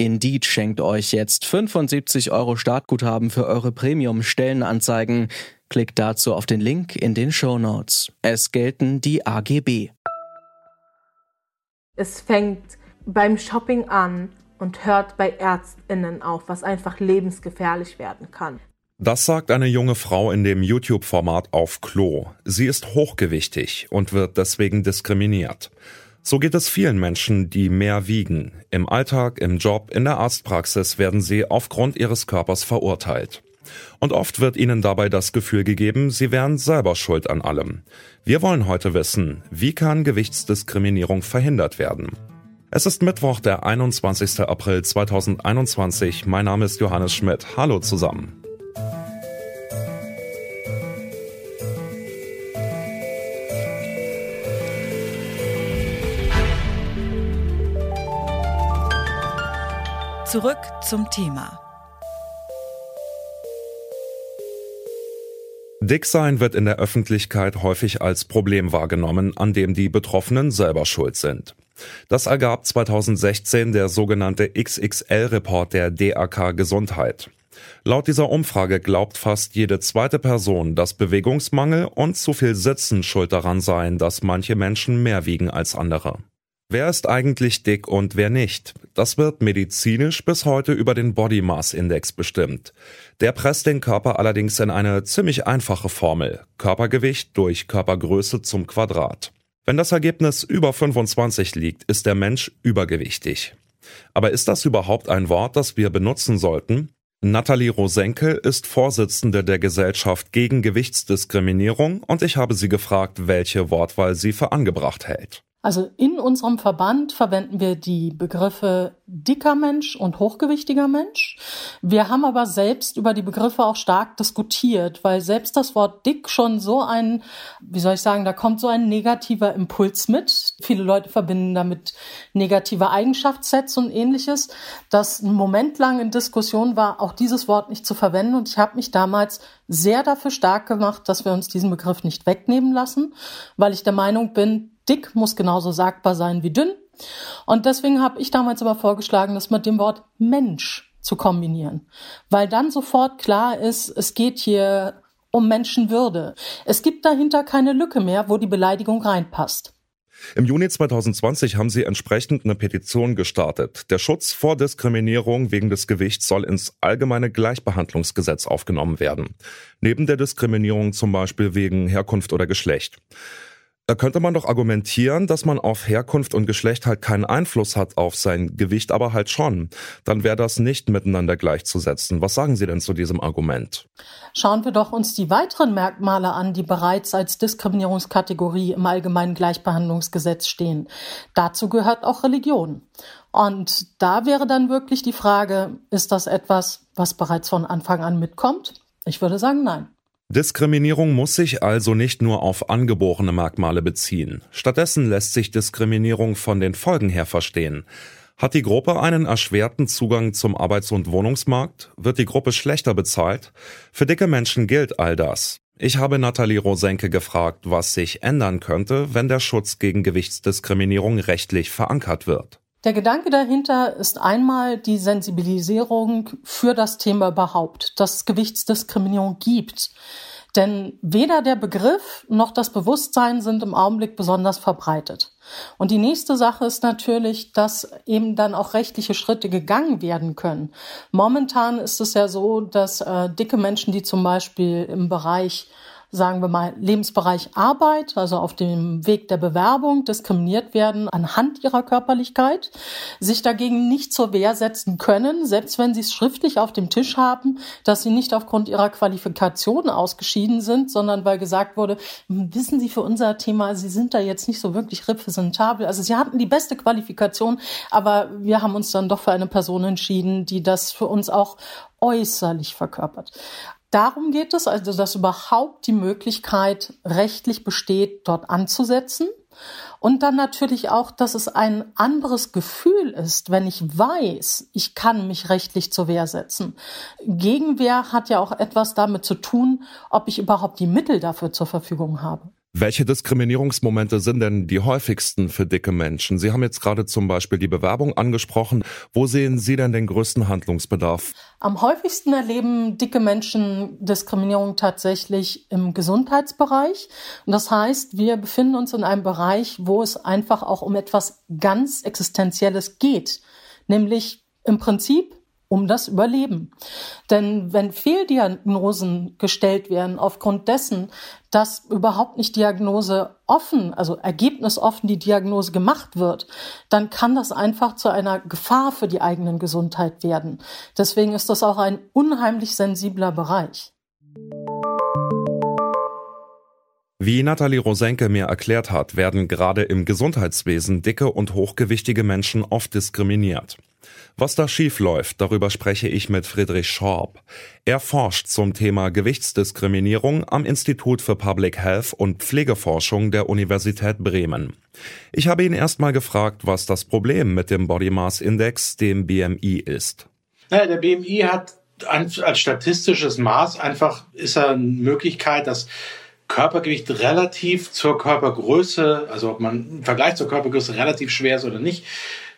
Indeed schenkt euch jetzt 75 Euro Startguthaben für eure Premium-Stellenanzeigen. Klickt dazu auf den Link in den Show Notes. Es gelten die AGB. Es fängt beim Shopping an und hört bei Ärztinnen auf, was einfach lebensgefährlich werden kann. Das sagt eine junge Frau in dem YouTube-Format auf Klo. Sie ist hochgewichtig und wird deswegen diskriminiert. So geht es vielen Menschen, die mehr wiegen. Im Alltag, im Job, in der Arztpraxis werden sie aufgrund ihres Körpers verurteilt. Und oft wird ihnen dabei das Gefühl gegeben, sie wären selber schuld an allem. Wir wollen heute wissen, wie kann Gewichtsdiskriminierung verhindert werden? Es ist Mittwoch, der 21. April 2021. Mein Name ist Johannes Schmidt. Hallo zusammen. Zurück zum Thema. Dicksein wird in der Öffentlichkeit häufig als Problem wahrgenommen, an dem die Betroffenen selber schuld sind. Das ergab 2016 der sogenannte XXL-Report der DAK Gesundheit. Laut dieser Umfrage glaubt fast jede zweite Person, dass Bewegungsmangel und zu viel Sitzen schuld daran seien, dass manche Menschen mehr wiegen als andere. Wer ist eigentlich dick und wer nicht? Das wird medizinisch bis heute über den Body Mass Index bestimmt. Der presst den Körper allerdings in eine ziemlich einfache Formel. Körpergewicht durch Körpergröße zum Quadrat. Wenn das Ergebnis über 25 liegt, ist der Mensch übergewichtig. Aber ist das überhaupt ein Wort, das wir benutzen sollten? Nathalie Rosenke ist Vorsitzende der Gesellschaft gegen Gewichtsdiskriminierung und ich habe sie gefragt, welche Wortwahl sie für angebracht hält. Also in unserem Verband verwenden wir die Begriffe dicker Mensch und hochgewichtiger Mensch. Wir haben aber selbst über die Begriffe auch stark diskutiert, weil selbst das Wort dick schon so ein, wie soll ich sagen, da kommt so ein negativer Impuls mit. Viele Leute verbinden damit negative Eigenschaftssets und ähnliches, dass ein Moment lang in Diskussion war, auch dieses Wort nicht zu verwenden. Und ich habe mich damals sehr dafür stark gemacht, dass wir uns diesen Begriff nicht wegnehmen lassen, weil ich der Meinung bin, dick muss genauso sagbar sein wie dünn. Und deswegen habe ich damals aber vorgeschlagen, das mit dem Wort Mensch zu kombinieren, weil dann sofort klar ist, es geht hier um Menschenwürde. Es gibt dahinter keine Lücke mehr, wo die Beleidigung reinpasst. Im Juni 2020 haben sie entsprechend eine Petition gestartet. Der Schutz vor Diskriminierung wegen des Gewichts soll ins allgemeine Gleichbehandlungsgesetz aufgenommen werden. Neben der Diskriminierung zum Beispiel wegen Herkunft oder Geschlecht. Da könnte man doch argumentieren, dass man auf Herkunft und Geschlecht halt keinen Einfluss hat auf sein Gewicht, aber halt schon. Dann wäre das nicht miteinander gleichzusetzen. Was sagen Sie denn zu diesem Argument? Schauen wir doch uns die weiteren Merkmale an, die bereits als Diskriminierungskategorie im allgemeinen Gleichbehandlungsgesetz stehen. Dazu gehört auch Religion. Und da wäre dann wirklich die Frage, ist das etwas, was bereits von Anfang an mitkommt? Ich würde sagen, nein. Diskriminierung muss sich also nicht nur auf angeborene Merkmale beziehen. Stattdessen lässt sich Diskriminierung von den Folgen her verstehen. Hat die Gruppe einen erschwerten Zugang zum Arbeits- und Wohnungsmarkt? Wird die Gruppe schlechter bezahlt? Für dicke Menschen gilt all das. Ich habe Nathalie Rosenke gefragt, was sich ändern könnte, wenn der Schutz gegen Gewichtsdiskriminierung rechtlich verankert wird. Der Gedanke dahinter ist einmal die Sensibilisierung für das Thema überhaupt, dass es Gewichtsdiskriminierung gibt. Denn weder der Begriff noch das Bewusstsein sind im Augenblick besonders verbreitet. Und die nächste Sache ist natürlich, dass eben dann auch rechtliche Schritte gegangen werden können. Momentan ist es ja so, dass äh, dicke Menschen, die zum Beispiel im Bereich sagen wir mal, Lebensbereich Arbeit, also auf dem Weg der Bewerbung diskriminiert werden anhand ihrer Körperlichkeit, sich dagegen nicht zur Wehr setzen können, selbst wenn sie es schriftlich auf dem Tisch haben, dass sie nicht aufgrund ihrer Qualifikation ausgeschieden sind, sondern weil gesagt wurde, wissen Sie für unser Thema, Sie sind da jetzt nicht so wirklich repräsentabel. Also Sie hatten die beste Qualifikation, aber wir haben uns dann doch für eine Person entschieden, die das für uns auch äußerlich verkörpert. Darum geht es, also dass überhaupt die Möglichkeit rechtlich besteht, dort anzusetzen. Und dann natürlich auch, dass es ein anderes Gefühl ist, wenn ich weiß, ich kann mich rechtlich zur Wehr setzen. Gegenwehr hat ja auch etwas damit zu tun, ob ich überhaupt die Mittel dafür zur Verfügung habe. Welche Diskriminierungsmomente sind denn die häufigsten für dicke Menschen? Sie haben jetzt gerade zum Beispiel die Bewerbung angesprochen. Wo sehen Sie denn den größten Handlungsbedarf? Am häufigsten erleben dicke Menschen Diskriminierung tatsächlich im Gesundheitsbereich. Und das heißt, wir befinden uns in einem Bereich, wo es einfach auch um etwas ganz Existenzielles geht. Nämlich im Prinzip um das Überleben. Denn wenn Fehldiagnosen gestellt werden aufgrund dessen, dass überhaupt nicht Diagnose offen, also ergebnisoffen die Diagnose gemacht wird, dann kann das einfach zu einer Gefahr für die eigenen Gesundheit werden. Deswegen ist das auch ein unheimlich sensibler Bereich. Wie Nathalie Rosenke mir erklärt hat, werden gerade im Gesundheitswesen dicke und hochgewichtige Menschen oft diskriminiert. Was da schief läuft, darüber spreche ich mit Friedrich Schorb. Er forscht zum Thema Gewichtsdiskriminierung am Institut für Public Health und Pflegeforschung der Universität Bremen. Ich habe ihn erstmal gefragt, was das Problem mit dem Body Mass Index, dem BMI, ist. Naja, der BMI hat als statistisches Maß einfach ist er eine Möglichkeit, dass Körpergewicht relativ zur Körpergröße, also ob man im Vergleich zur Körpergröße relativ schwer ist oder nicht,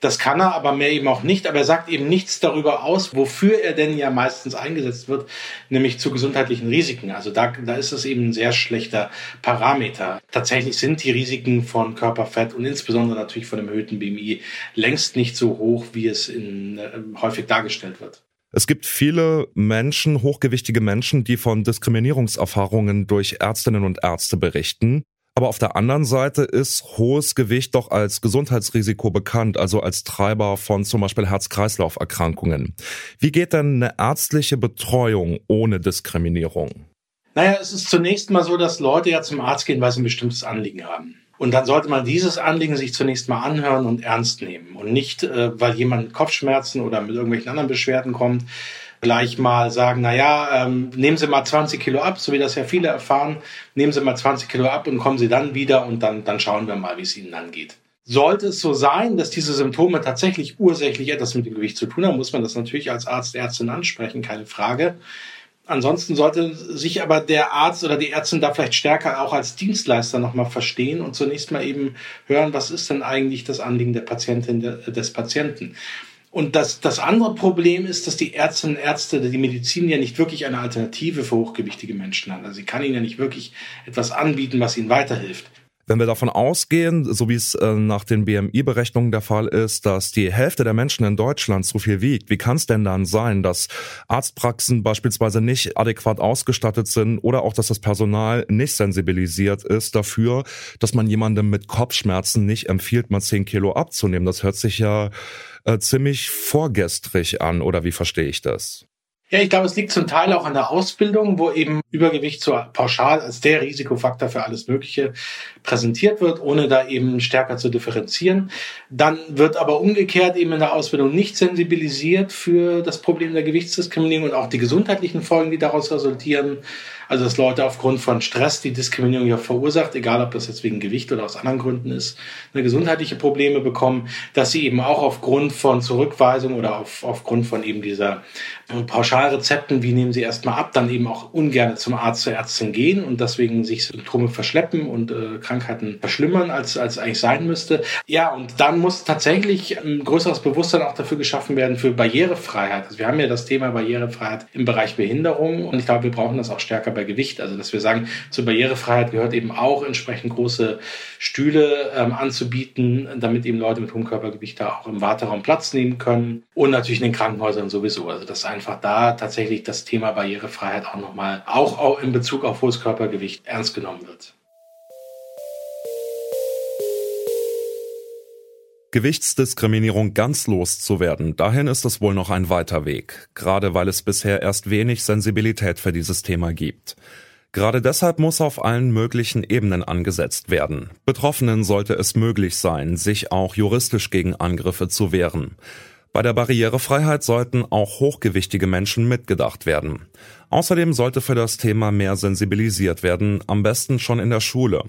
das kann er, aber mehr eben auch nicht. Aber er sagt eben nichts darüber aus, wofür er denn ja meistens eingesetzt wird, nämlich zu gesundheitlichen Risiken. Also da, da ist es eben ein sehr schlechter Parameter. Tatsächlich sind die Risiken von Körperfett und insbesondere natürlich von dem erhöhten BMI längst nicht so hoch, wie es in, äh, häufig dargestellt wird. Es gibt viele Menschen, hochgewichtige Menschen, die von Diskriminierungserfahrungen durch Ärztinnen und Ärzte berichten. Aber auf der anderen Seite ist hohes Gewicht doch als Gesundheitsrisiko bekannt, also als Treiber von zum Beispiel Herz-Kreislauf-Erkrankungen. Wie geht denn eine ärztliche Betreuung ohne Diskriminierung? Naja, es ist zunächst mal so, dass Leute ja zum Arzt gehen, weil sie ein bestimmtes Anliegen haben. Und dann sollte man dieses Anliegen sich zunächst mal anhören und ernst nehmen. Und nicht, äh, weil jemand mit Kopfschmerzen oder mit irgendwelchen anderen Beschwerden kommt, gleich mal sagen, na ja, ähm, nehmen Sie mal 20 Kilo ab, so wie das ja viele erfahren, nehmen Sie mal 20 Kilo ab und kommen Sie dann wieder und dann, dann schauen wir mal, wie es Ihnen dann geht. Sollte es so sein, dass diese Symptome tatsächlich ursächlich etwas mit dem Gewicht zu tun haben, muss man das natürlich als Arzt, Ärztin ansprechen, keine Frage. Ansonsten sollte sich aber der Arzt oder die Ärztin da vielleicht stärker auch als Dienstleister nochmal verstehen und zunächst mal eben hören, was ist denn eigentlich das Anliegen der Patientin, des Patienten. Und das, das andere Problem ist, dass die Ärztinnen und Ärzte, die Medizin ja nicht wirklich eine Alternative für hochgewichtige Menschen hat. Also sie kann ihnen ja nicht wirklich etwas anbieten, was ihnen weiterhilft. Wenn wir davon ausgehen, so wie es äh, nach den BMI-Berechnungen der Fall ist, dass die Hälfte der Menschen in Deutschland so viel wiegt, wie kann es denn dann sein, dass Arztpraxen beispielsweise nicht adäquat ausgestattet sind oder auch, dass das Personal nicht sensibilisiert ist dafür, dass man jemandem mit Kopfschmerzen nicht empfiehlt, mal 10 Kilo abzunehmen? Das hört sich ja äh, ziemlich vorgestrig an, oder wie verstehe ich das? Ja, ich glaube, es liegt zum Teil auch an der Ausbildung, wo eben Übergewicht so pauschal als der Risikofaktor für alles Mögliche präsentiert wird, ohne da eben stärker zu differenzieren. Dann wird aber umgekehrt eben in der Ausbildung nicht sensibilisiert für das Problem der Gewichtsdiskriminierung und auch die gesundheitlichen Folgen, die daraus resultieren. Also dass Leute aufgrund von Stress, die Diskriminierung ja verursacht, egal ob das jetzt wegen Gewicht oder aus anderen Gründen ist, eine gesundheitliche Probleme bekommen, dass sie eben auch aufgrund von Zurückweisung oder auf, aufgrund von eben dieser Pauschalrezepten, wie nehmen sie erstmal ab, dann eben auch ungern zum Arzt, zur Ärztin gehen und deswegen sich Symptome verschleppen und äh, Krankheiten verschlimmern, als, als eigentlich sein müsste. Ja, und dann muss tatsächlich ein größeres Bewusstsein auch dafür geschaffen werden für Barrierefreiheit. Also wir haben ja das Thema Barrierefreiheit im Bereich Behinderung und ich glaube, wir brauchen das auch stärker bei Gewicht. Also dass wir sagen, zur Barrierefreiheit gehört eben auch entsprechend große Stühle ähm, anzubieten, damit eben Leute mit hohem Körpergewicht da auch im Warteraum Platz nehmen können und natürlich in den Krankenhäusern sowieso. Also dass einfach tatsächlich das Thema Barrierefreiheit auch nochmal, auch in Bezug auf hohes Körpergewicht ernst genommen wird. Gewichtsdiskriminierung ganz loszuwerden, dahin ist es wohl noch ein weiter Weg, gerade weil es bisher erst wenig Sensibilität für dieses Thema gibt. Gerade deshalb muss auf allen möglichen Ebenen angesetzt werden. Betroffenen sollte es möglich sein, sich auch juristisch gegen Angriffe zu wehren. Bei der Barrierefreiheit sollten auch hochgewichtige Menschen mitgedacht werden. Außerdem sollte für das Thema mehr sensibilisiert werden, am besten schon in der Schule.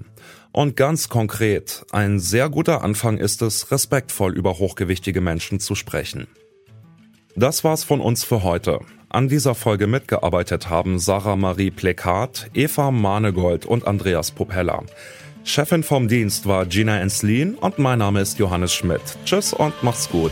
Und ganz konkret, ein sehr guter Anfang ist es, respektvoll über hochgewichtige Menschen zu sprechen. Das war's von uns für heute. An dieser Folge mitgearbeitet haben Sarah Marie Plekat, Eva Manegold und Andreas Popella. Chefin vom Dienst war Gina Enslin und mein Name ist Johannes Schmidt. Tschüss und macht's gut.